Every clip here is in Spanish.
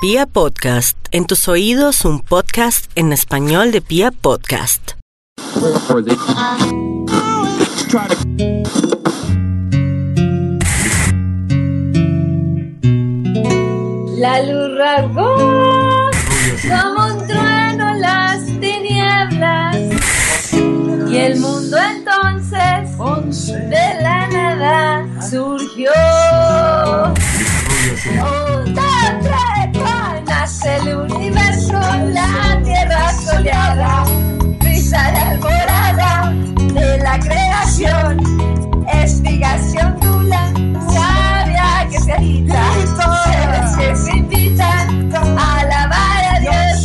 Pia Podcast, en tus oídos un podcast en español de Pia Podcast. La luz de alborada de la creación, sabia que se agita, seres que se invitan a alabar a Dios.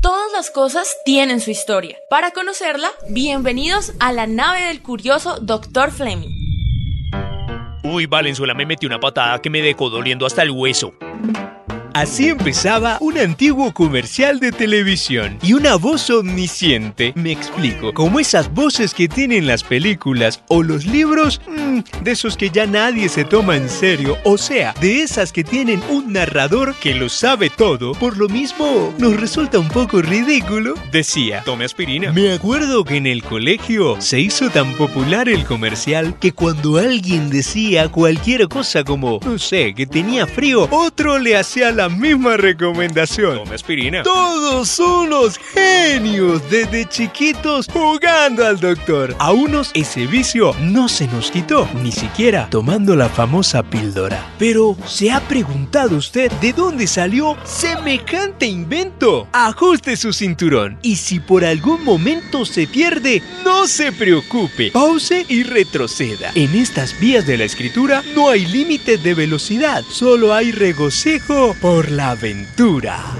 Todas las cosas tienen su historia. Para conocerla, bienvenidos a la nave del curioso Dr. Fleming. Uy, Valenzuela me metió una patada que me dejó doliendo hasta el hueso. Así empezaba un antiguo comercial de televisión y una voz omnisciente. Me explico, como esas voces que tienen las películas o los libros, de esos que ya nadie se toma en serio, o sea, de esas que tienen un narrador que lo sabe todo, por lo mismo nos resulta un poco ridículo. Decía, Tome aspirina. me acuerdo que en el colegio se hizo tan popular el comercial que cuando alguien decía cualquier cosa como, no sé, que tenía frío, otro le hacía la misma recomendación. Tome aspirina. Todos unos genios desde chiquitos jugando al doctor. A unos ese vicio no se nos quitó, ni siquiera tomando la famosa píldora. Pero, ¿se ha preguntado usted de dónde salió semejante invento? Ajuste su cinturón y si por algún momento se pierde, no se preocupe. Pause y retroceda. En estas vías de la escritura no hay límites de velocidad, solo hay regocijo por la aventura.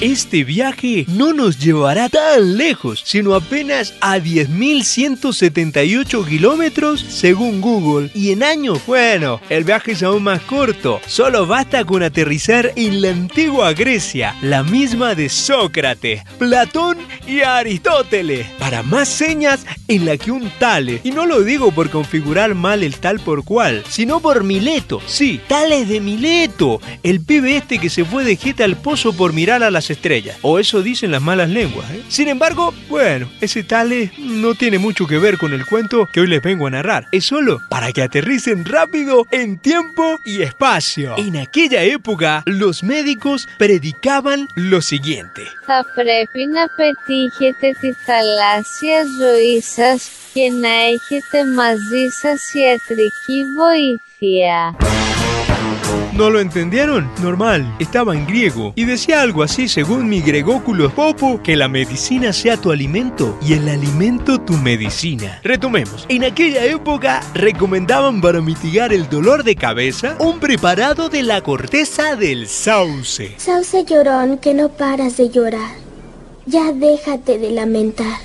Este viaje no nos llevará tan lejos, sino apenas a 10.178 kilómetros según Google. Y en años, bueno, el viaje es aún más corto. Solo basta con aterrizar en la antigua Grecia, la misma de Sócrates, Platón y Aristóteles. Para más señas en la que un Tales. Y no lo digo por configurar mal el tal por cual, sino por Mileto. Sí, Tales de Mileto, el pibe este que se fue de jeta al pozo por mirar a las estrellas. O eso dicen las malas lenguas. ¿eh? Sin embargo, bueno, ese Tales no tiene mucho que ver con el cuento que hoy les vengo a narrar. Es solo para que aterricen rápido en tiempo y espacio. En aquella época, los médicos predicaban lo siguiente. Θα πρέπει να πετύχετε τη θαλάσσια ζωή σας και να έχετε μαζί σας ιατρική βοήθεια. ¿No lo entendieron? Normal, estaba en griego y decía algo así según mi gregóculo popo, que la medicina sea tu alimento y el alimento tu medicina. Retomemos, en aquella época recomendaban para mitigar el dolor de cabeza un preparado de la corteza del sauce. Sauce llorón, que no paras de llorar. Ya déjate de lamentar.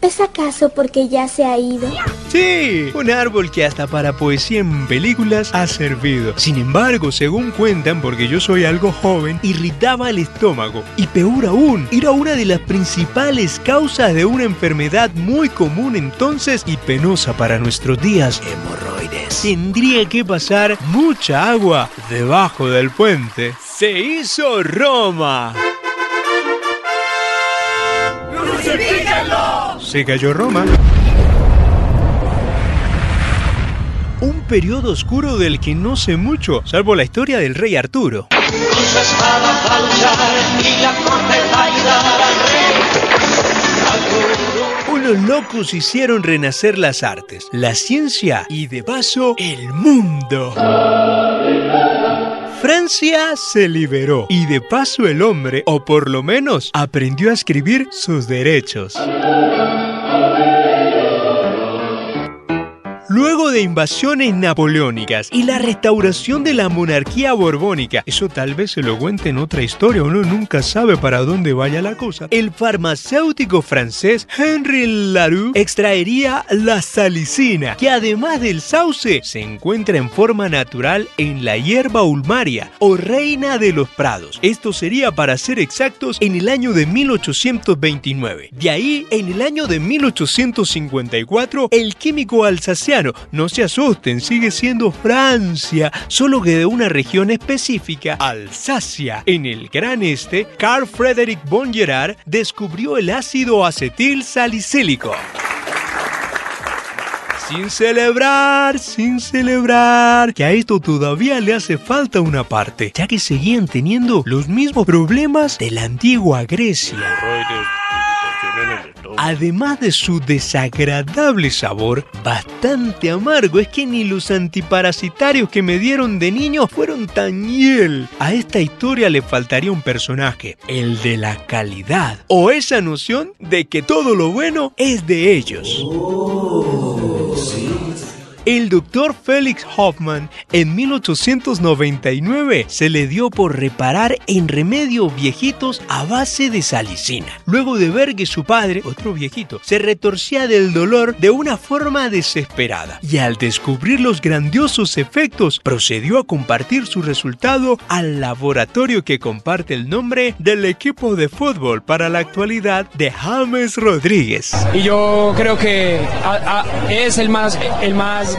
¿Es acaso porque ya se ha ido? Sí, un árbol que hasta para poesía en películas ha servido. Sin embargo, según cuentan, porque yo soy algo joven, irritaba el estómago. Y peor aún, era una de las principales causas de una enfermedad muy común entonces y penosa para nuestros días, hemorroides. Tendría que pasar mucha agua debajo del puente. Se hizo Roma. Se cayó Roma. Un periodo oscuro del que no sé mucho, salvo la historia del rey Arturo. Unos locos hicieron renacer las artes, la ciencia y de paso el mundo. Francia se liberó y de paso el hombre, o por lo menos, aprendió a escribir sus derechos. Luego de invasiones napoleónicas y la restauración de la monarquía borbónica, eso tal vez se lo cuente en otra historia, uno nunca sabe para dónde vaya la cosa, el farmacéutico francés Henry Laroux extraería la salicina, que además del sauce se encuentra en forma natural en la hierba ulmaria o reina de los prados. Esto sería, para ser exactos, en el año de 1829. De ahí, en el año de 1854, el químico alsaciano, no se asusten, sigue siendo Francia, solo que de una región específica, Alsacia. En el gran este, Carl Frederick von Gerard descubrió el ácido acetil salicílico. Sin celebrar, sin celebrar, que a esto todavía le hace falta una parte, ya que seguían teniendo los mismos problemas de la antigua Grecia. Además de su desagradable sabor, bastante amargo, es que ni los antiparasitarios que me dieron de niño fueron tan hiel. A esta historia le faltaría un personaje, el de la calidad, o esa noción de que todo lo bueno es de ellos. El doctor Felix Hoffman en 1899 se le dio por reparar en remedios viejitos a base de salicina, luego de ver que su padre, otro viejito, se retorcía del dolor de una forma desesperada y al descubrir los grandiosos efectos procedió a compartir su resultado al laboratorio que comparte el nombre del equipo de fútbol para la actualidad de James Rodríguez. Y yo creo que es el más, el más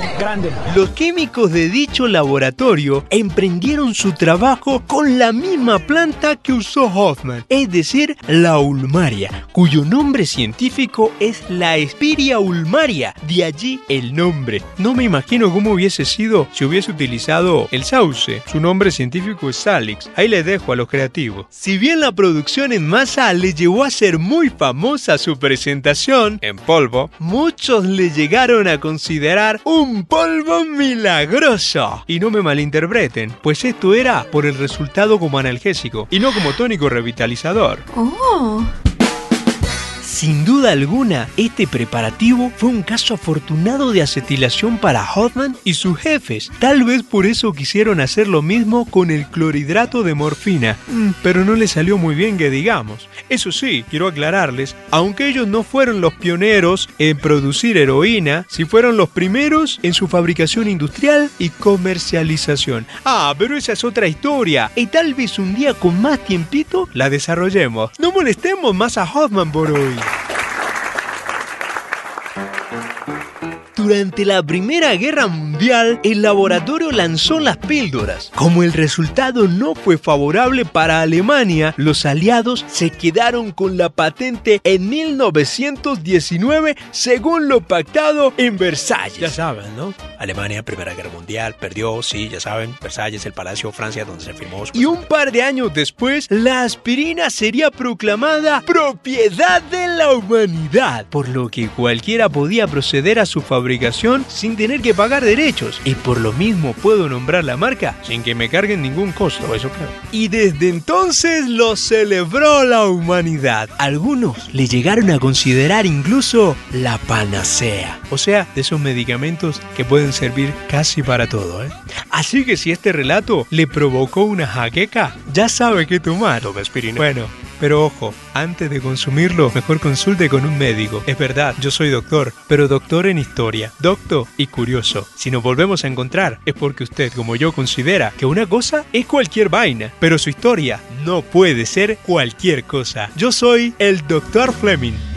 Los químicos de dicho laboratorio emprendieron su trabajo con la misma planta que usó Hoffman, es decir, la ulmaria, cuyo nombre científico es la Espiria ulmaria, de allí el nombre. No me imagino cómo hubiese sido si hubiese utilizado el sauce. Su nombre científico es Salix. Ahí le dejo a los creativos. Si bien la producción en masa le llevó a ser muy famosa su presentación en polvo, muchos le llegaron a considerar un polvo milagroso. Y no me malinterpreten, pues esto era por el resultado como analgésico y no como tónico revitalizador. Oh. Sin duda alguna, este preparativo fue un caso afortunado de acetilación para Hoffman y sus jefes. Tal vez por eso quisieron hacer lo mismo con el clorhidrato de morfina. Mm, pero no les salió muy bien que digamos. Eso sí, quiero aclararles, aunque ellos no fueron los pioneros en producir heroína, sí fueron los primeros en su fabricación industrial y comercialización. Ah, pero esa es otra historia. Y tal vez un día con más tiempito la desarrollemos. No molestemos más a Hoffman por hoy. Durante la Primera Guerra Mundial, el laboratorio lanzó las píldoras. Como el resultado no fue favorable para Alemania, los aliados se quedaron con la patente en 1919 según lo pactado en Versalles. Ya saben, ¿no? Alemania, Primera Guerra Mundial, perdió, sí, ya saben, Versalles, el Palacio de Francia donde se firmó. Y un par de años después, la aspirina sería proclamada propiedad de la humanidad, por lo que cualquiera podía proceder a su fabricación sin tener que pagar derechos. Y por lo mismo puedo nombrar la marca sin que me carguen ningún costo, eso claro. Y desde entonces lo celebró la humanidad. Algunos le llegaron a considerar incluso la panacea, o sea, de esos medicamentos que pueden servir casi para todo, ¿eh? Así que si este relato le provocó una jaqueca, ya sabe qué tomar. Bueno, pero ojo, antes de consumirlo, mejor consulte con un médico. Es verdad, yo soy doctor, pero doctor en historia, docto y curioso. Si nos volvemos a encontrar, es porque usted, como yo, considera que una cosa es cualquier vaina, pero su historia no puede ser cualquier cosa. Yo soy el doctor Fleming.